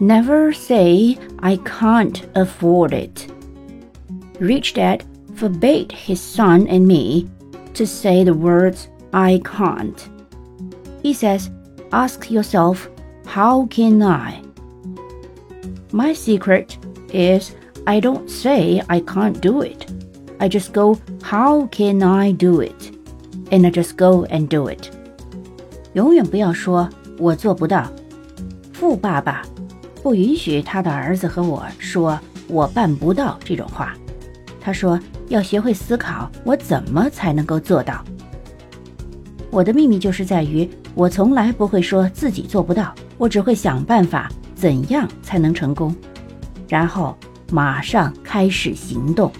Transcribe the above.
Never say I can't afford it. Rich dad forbade his son and me to say the words I can't. He says, ask yourself, how can I? My secret is I don't say I can't do it. I just go, how can I do it? And I just go and do it. 永远不要说我做不到。富爸爸 不允许他的儿子和我说我办不到这种话。他说要学会思考，我怎么才能够做到？我的秘密就是在于，我从来不会说自己做不到，我只会想办法怎样才能成功，然后马上开始行动。